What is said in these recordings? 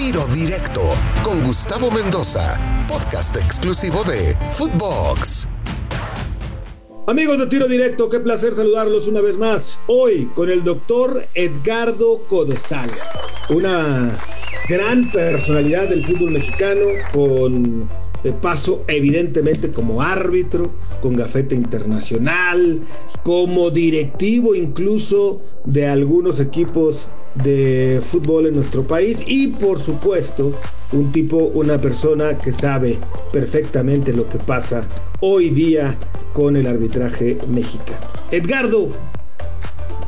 Tiro Directo con Gustavo Mendoza, podcast exclusivo de Footbox. Amigos de Tiro Directo, qué placer saludarlos una vez más. Hoy con el doctor Edgardo Codesal, una gran personalidad del fútbol mexicano con paso evidentemente como árbitro, con gafete internacional, como directivo incluso de algunos equipos de fútbol en nuestro país y por supuesto un tipo, una persona que sabe perfectamente lo que pasa hoy día con el arbitraje mexicano. Edgardo,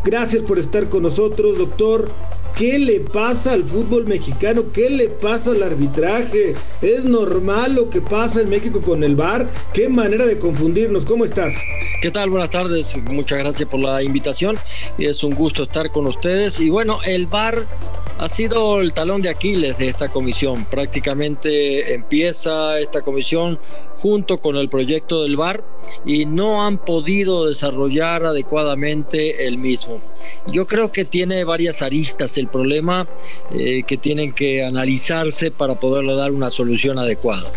gracias por estar con nosotros, doctor. ¿Qué le pasa al fútbol mexicano? ¿Qué le pasa al arbitraje? ¿Es normal lo que pasa en México con el VAR? ¿Qué manera de confundirnos? ¿Cómo estás? ¿Qué tal? Buenas tardes. Muchas gracias por la invitación. Es un gusto estar con ustedes. Y bueno, el VAR ha sido el talón de Aquiles de esta comisión. Prácticamente empieza esta comisión junto con el proyecto del VAR y no han podido desarrollar adecuadamente el mismo. Yo creo que tiene varias aristas el problema eh, que tienen que analizarse para poderle dar una solución adecuada.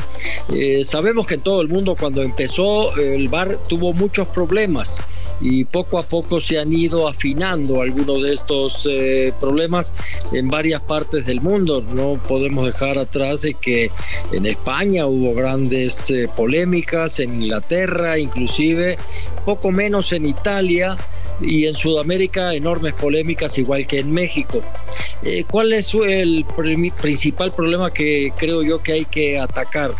Eh, sabemos que en todo el mundo cuando empezó el VAR tuvo muchos problemas y poco a poco se han ido afinando algunos de estos eh, problemas en varias partes del mundo. No podemos dejar atrás de que en España hubo grandes polémicas, en Inglaterra inclusive, poco menos en Italia y en Sudamérica enormes polémicas igual que en México. Eh, ¿Cuál es el principal problema que creo yo que hay que atacar?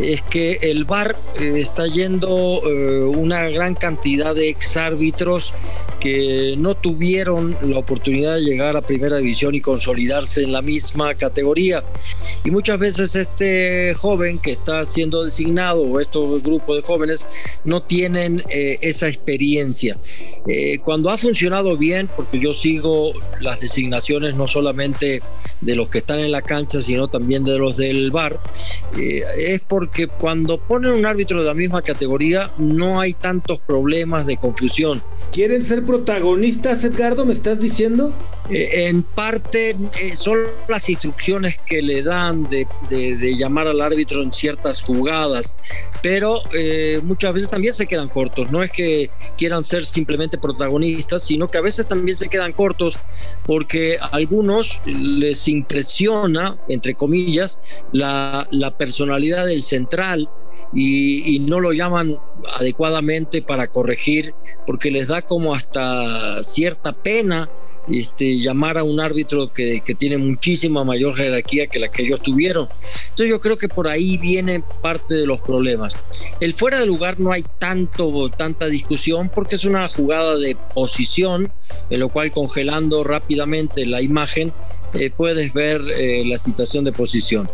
Es que el VAR eh, está yendo eh, una gran cantidad de exárbitros que no tuvieron la oportunidad de llegar a primera división y consolidarse en la misma categoría. Y muchas veces este joven que está siendo designado o estos grupos de jóvenes no tienen eh, esa experiencia. Eh, cuando ha funcionado bien, porque yo sigo las designaciones no solamente de los que están en la cancha, sino también de los del bar, eh, es porque cuando ponen un árbitro de la misma categoría no hay tantos problemas de confusión. ¿Quieren ser protagonistas, Edgardo, me estás diciendo? Eh, en parte eh, son las instrucciones que le dan de, llamar al árbitro en ciertas jugadas, pero eh, muchas veces también se quedan cortos. No es que quieran ser simplemente protagonistas, sino que a veces también se quedan cortos porque a algunos les impresiona, entre comillas, la, personalidad del central y, no lo llaman adecuadamente para corregir porque les da como hasta cierta pena este, llamar a un árbitro que, que, tiene muchísima mayor jerarquía que la que ellos tuvieron. Entonces yo creo que por ahí viene parte de los problemas. El fuera de lugar no hay tanto, tanta discusión porque es una jugada de posición, en lo cual congelando rápidamente la imagen eh, puedes ver eh, la situación de posición.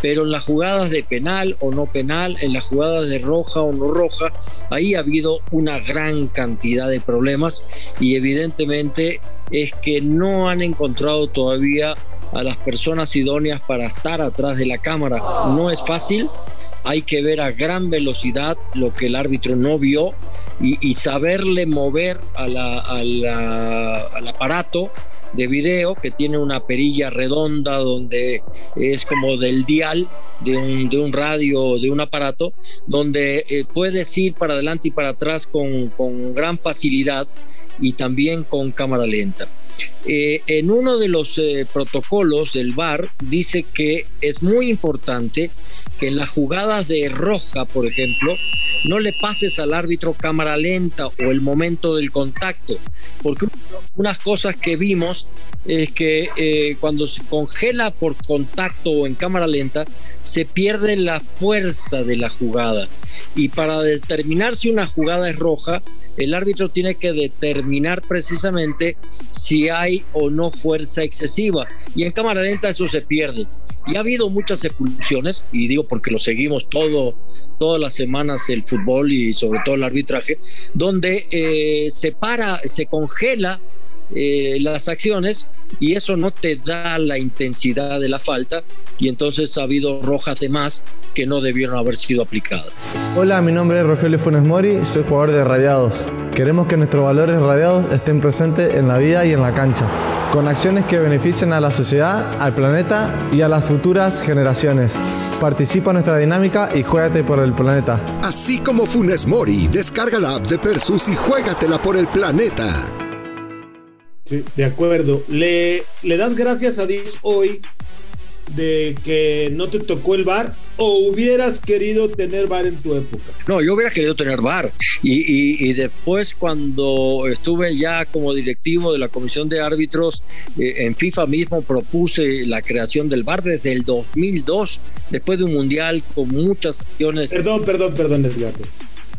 Pero en las jugadas de penal o no penal, en las jugadas de roja o no roja, ahí ha habido una gran cantidad de problemas y evidentemente es que no han encontrado todavía a las personas idóneas para estar atrás de la cámara. No es fácil, hay que ver a gran velocidad lo que el árbitro no vio y, saberle mover al aparato de video que tiene una perilla redonda donde es como del dial de un, de un radio, de un aparato, donde eh, puedes ir para adelante y para atrás con, con gran facilidad y también con cámara lenta. Eh, en uno de los eh, protocolos del VAR dice que es muy importante que en las jugadas de roja, por ejemplo, no le pases al árbitro cámara lenta o el momento del contacto, porque unas cosas que vimos es que eh, cuando se congela por contacto o en cámara lenta, se pierde la fuerza de la jugada. Y para determinar si una jugada es roja, el árbitro tiene que determinar precisamente si hay o no fuerza excesiva. Y en cámara lenta eso se pierde. Y ha habido muchas expulsiones, y digo porque lo seguimos todo, todas las semanas el fútbol y sobre todo el arbitraje, donde eh, se para, se congela eh, las acciones y eso no te da la intensidad de la falta y entonces ha habido rojas de más que no debieron haber sido aplicadas. Hola, mi nombre es Rogelio Funes Mori, soy jugador de Radiados. Queremos que nuestros valores radiados estén presentes en la vida y en la cancha, con acciones que beneficien a la sociedad, al planeta y a las futuras generaciones. Participa en nuestra dinámica y juégate por el planeta. Así como Funes Mori, descarga la app de Persus y juégatela por el planeta. Sí, de acuerdo. Le, le das gracias a Dios hoy de que no te tocó el bar o hubieras querido tener bar en tu época? No, yo hubiera querido tener bar y, y, después cuando estuve ya como directivo de la comisión de árbitros eh, en FIFA mismo propuse la creación del bar desde el 2002 después de un mundial con muchas acciones. Perdón, perdón, perdón, Edgardo.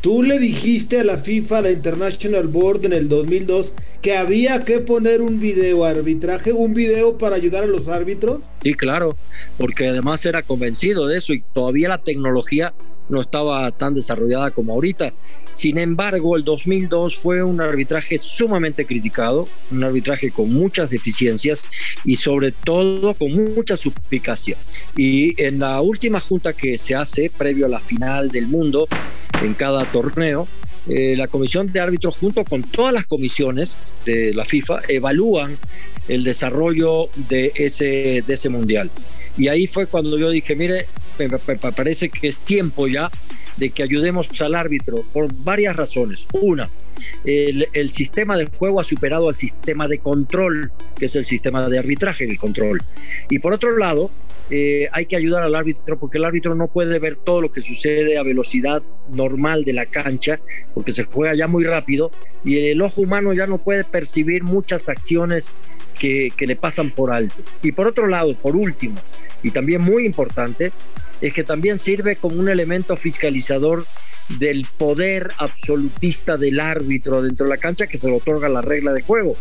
Tú le dijiste a la FIFA, a la International Board en el 2002, que había que poner un video arbitraje, un video para ayudar a los árbitros. Sí, claro, porque además era convencido de eso y todavía la tecnología no estaba tan desarrollada como ahorita. Sin embargo, el 2002 fue un arbitraje sumamente criticado, un arbitraje con muchas deficiencias y sobre todo con mucha suspicacia. Y en la última junta que se hace previo a la final del mundo, en cada torneo, eh, la comisión de árbitros junto con todas las comisiones de la FIFA evalúan el desarrollo de ese, de ese mundial. Y ahí fue cuando yo dije, mire, me, parece que es tiempo ya de que ayudemos al árbitro por varias razones. Una, el, el, sistema de juego ha superado al sistema de control, que es el sistema de arbitraje, el control. Y por otro lado, eh, hay que ayudar al árbitro porque el árbitro no puede ver todo lo que sucede a velocidad normal de la cancha porque se juega ya muy rápido y el ojo humano ya no puede percibir muchas acciones que, que le pasan por alto. Y por otro lado, por último, y también muy importante, es que también sirve como un elemento fiscalizador del poder absolutista del árbitro dentro de la cancha que se le otorga la regla de juego.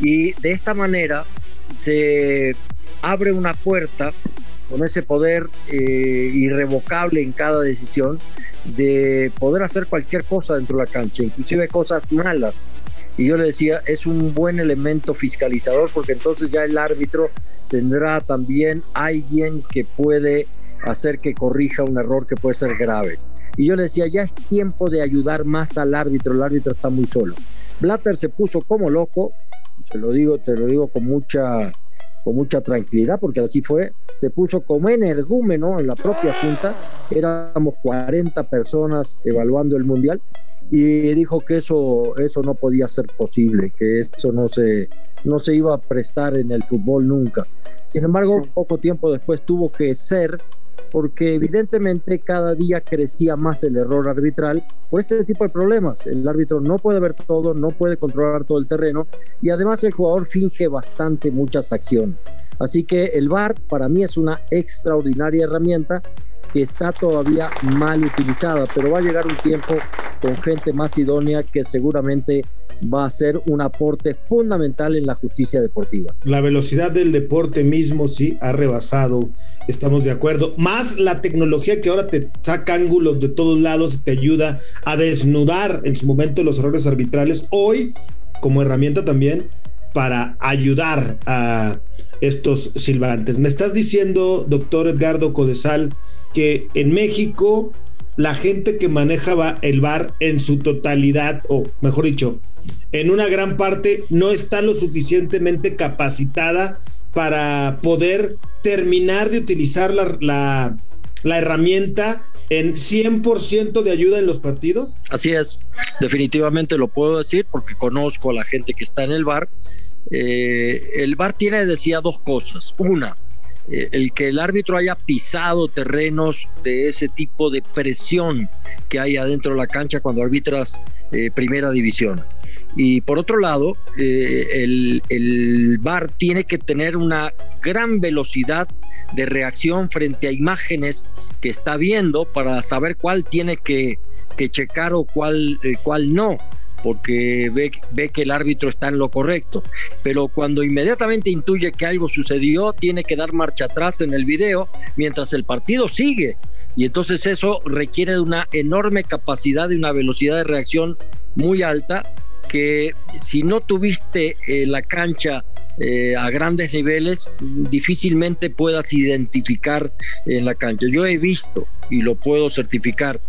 Y de esta manera se abre una puerta con ese poder eh, irrevocable en cada decisión de poder hacer cualquier cosa dentro de la cancha, inclusive cosas malas. Y yo le decía, es un buen elemento fiscalizador porque entonces ya el árbitro tendrá también alguien que puede hacer que corrija un error que puede ser grave. Y yo le decía, ya es tiempo de ayudar más al árbitro, el árbitro está muy solo. Blatter se puso como loco, te lo digo, te lo digo con mucha con mucha tranquilidad, porque así fue, se puso como energúmeno en la propia junta, éramos 40 personas evaluando el mundial, y dijo que eso, eso no podía ser posible, que eso no se, no se iba a prestar en el fútbol nunca. Sin embargo, poco tiempo después tuvo que ser porque evidentemente cada día crecía más el error arbitral por este tipo de problemas. El árbitro no puede ver todo, no puede controlar todo el terreno y además el jugador finge bastante muchas acciones. Así que el VAR para mí es una extraordinaria herramienta que está todavía mal utilizada, pero va a llegar un tiempo con gente más idónea que seguramente va a ser un aporte fundamental en la justicia deportiva. La velocidad del deporte mismo sí ha rebasado, estamos de acuerdo. Más la tecnología que ahora te saca ángulos de todos lados te ayuda a desnudar en su momento los errores arbitrales. Hoy, como herramienta también para ayudar a estos silbantes. Me estás diciendo, doctor Edgardo Codesal, que en México la gente que manejaba el bar en su totalidad, o mejor dicho, en una gran parte no está lo suficientemente capacitada para poder terminar de utilizar la, la, la herramienta en 100% de ayuda en los partidos? Así es, definitivamente lo puedo decir porque conozco a la gente que está en el bar. Eh, el bar tiene, decía, dos cosas. Una, eh, el que el árbitro haya pisado terrenos de ese tipo de presión que hay adentro de la cancha cuando arbitras eh, primera división. Y por otro lado, eh, el, el VAR tiene que tener una gran velocidad de reacción frente a imágenes que está viendo para saber cuál tiene que, que checar o cuál, cuál no porque ve, ve que el árbitro está en lo correcto. Pero cuando inmediatamente intuye que algo sucedió, tiene que dar marcha atrás en el video mientras el partido sigue. Y entonces eso requiere de una enorme capacidad, de una velocidad de reacción muy alta que si no tuviste eh, la cancha eh, a grandes niveles, difícilmente puedas identificar en la cancha. Yo he visto, y lo puedo certificar,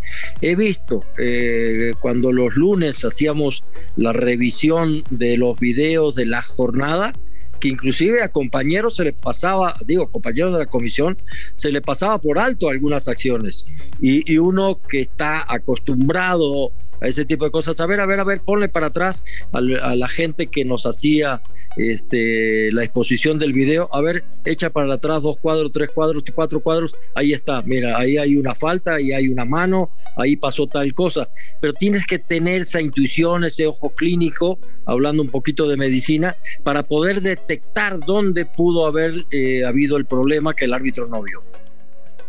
he visto eh, cuando los lunes hacíamos la revisión de los videos de la jornada, que inclusive a compañeros se les pasaba, digo, compañeros de la comisión, se le pasaba por alto algunas acciones. Y, uno que está acostumbrado a ese tipo de cosas, a ver, a ver, a ver, ponle para atrás a, a la gente que nos hacía este, la exposición del video, a ver, echa para atrás dos cuadros, tres cuadros, cuatro cuadros, ahí está, mira, ahí hay una falta, ahí hay una mano, ahí pasó tal cosa, pero tienes que tener esa intuición, ese ojo clínico, hablando un poquito de medicina, para poder detectar dónde pudo haber eh, habido el problema que el árbitro no vio.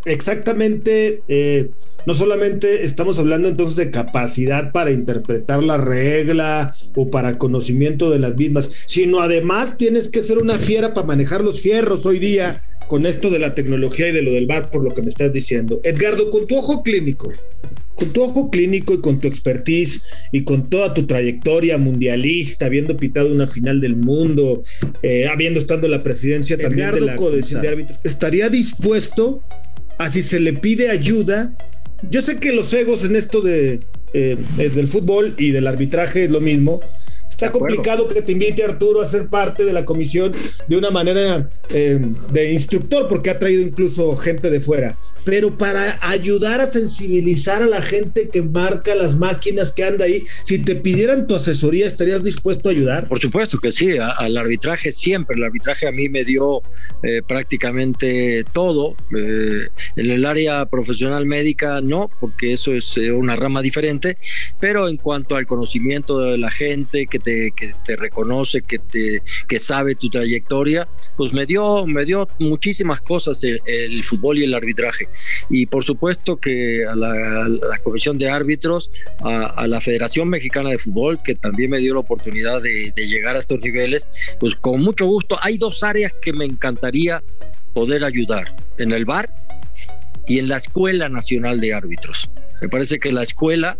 Exactamente. Eh, no solamente estamos hablando entonces de capacidad para interpretar la regla o para conocimiento de las mismas, sino además tienes que ser una fiera para manejar los fierros hoy día con esto de la tecnología y de lo del bar, por lo que me estás diciendo. Edgardo, con tu ojo clínico, con tu ojo clínico y con tu expertise y con toda tu trayectoria mundialista, habiendo pitado una final del mundo, eh, habiendo estado en la presidencia también de la Comisión de Árbitros, ¿estaría dispuesto a si se le pide ayuda yo sé que los egos en esto de, eh, del fútbol y del arbitraje es lo mismo. Está complicado que te invite Arturo a ser parte de la comisión de una manera eh, de instructor, porque ha traído incluso gente de fuera pero para ayudar a sensibilizar a la gente que marca las máquinas que anda ahí, si te pidieran tu asesoría, ¿estarías dispuesto a ayudar? Por supuesto que sí, al arbitraje siempre, el arbitraje a mí me dio eh, prácticamente todo, eh, en el área profesional médica no, porque eso es eh, una rama diferente, pero en cuanto al conocimiento de la gente que te, que te reconoce, que, te, que sabe tu trayectoria, pues me dio, me dio muchísimas cosas el fútbol y el arbitraje y por supuesto que a la, Comisión de Árbitros, a, la Federación Mexicana de Fútbol, que también me dio la oportunidad de, llegar a estos niveles, pues con mucho gusto. Hay dos áreas que me encantaría poder ayudar, en el bar y en la Escuela Nacional de Árbitros. Me parece que la escuela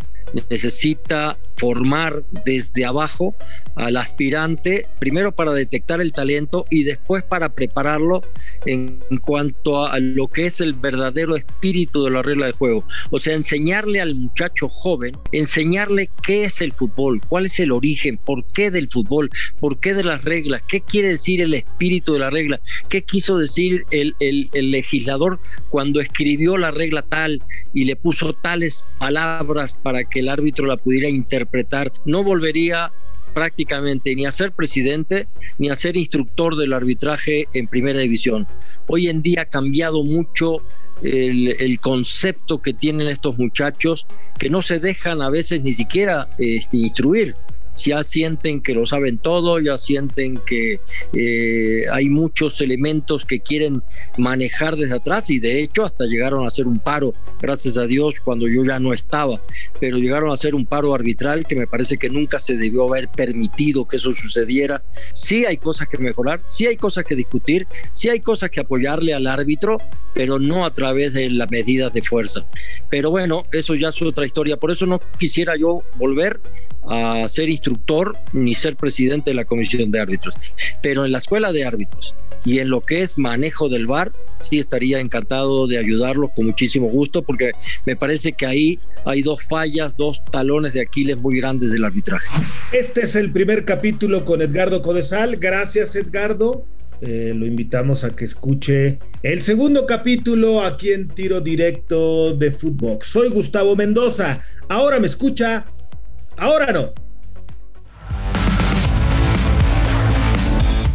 necesita formar desde abajo al aspirante, primero para detectar el talento y después para prepararlo en cuanto a lo que es el verdadero espíritu de la regla de juego. O sea, enseñarle al muchacho joven, enseñarle qué es el fútbol, cuál es el origen, por qué del fútbol, por qué de las reglas, qué quiere decir el espíritu de la regla, qué quiso decir el, el, legislador cuando escribió la regla tal y le puso tales palabras para que el árbitro la pudiera interpretar. No volvería prácticamente ni a ser presidente ni a ser instructor del arbitraje en primera división. Hoy en día ha cambiado mucho el, concepto que tienen estos muchachos que no se dejan a veces ni siquiera este, instruir ya sienten que lo saben todo, ya sienten que eh, hay muchos elementos que quieren manejar desde atrás y de hecho hasta llegaron a hacer un paro, gracias a Dios, cuando yo ya no estaba, pero llegaron a hacer un paro arbitral que me parece que nunca se debió haber permitido que eso sucediera. Sí hay cosas que mejorar, sí hay cosas que discutir, sí hay cosas que apoyarle al árbitro, pero no a través de las medidas de fuerza. Pero bueno, eso ya es otra historia, por eso no quisiera yo volver a ser instructor ni ser presidente de la comisión de árbitros, pero en la escuela de árbitros y en lo que es manejo del bar, sí estaría encantado de ayudarlos con muchísimo gusto, porque me parece que ahí hay dos fallas, dos talones de Aquiles muy grandes del arbitraje. Este es el primer capítulo con Edgardo Codesal. Gracias, Edgardo. Eh, lo invitamos a que escuche el segundo capítulo aquí en Tiro Directo de Fútbol. Soy Gustavo Mendoza. Ahora me escucha Ahora no.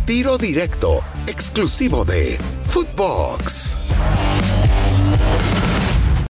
Tiro directo, exclusivo de Footbox.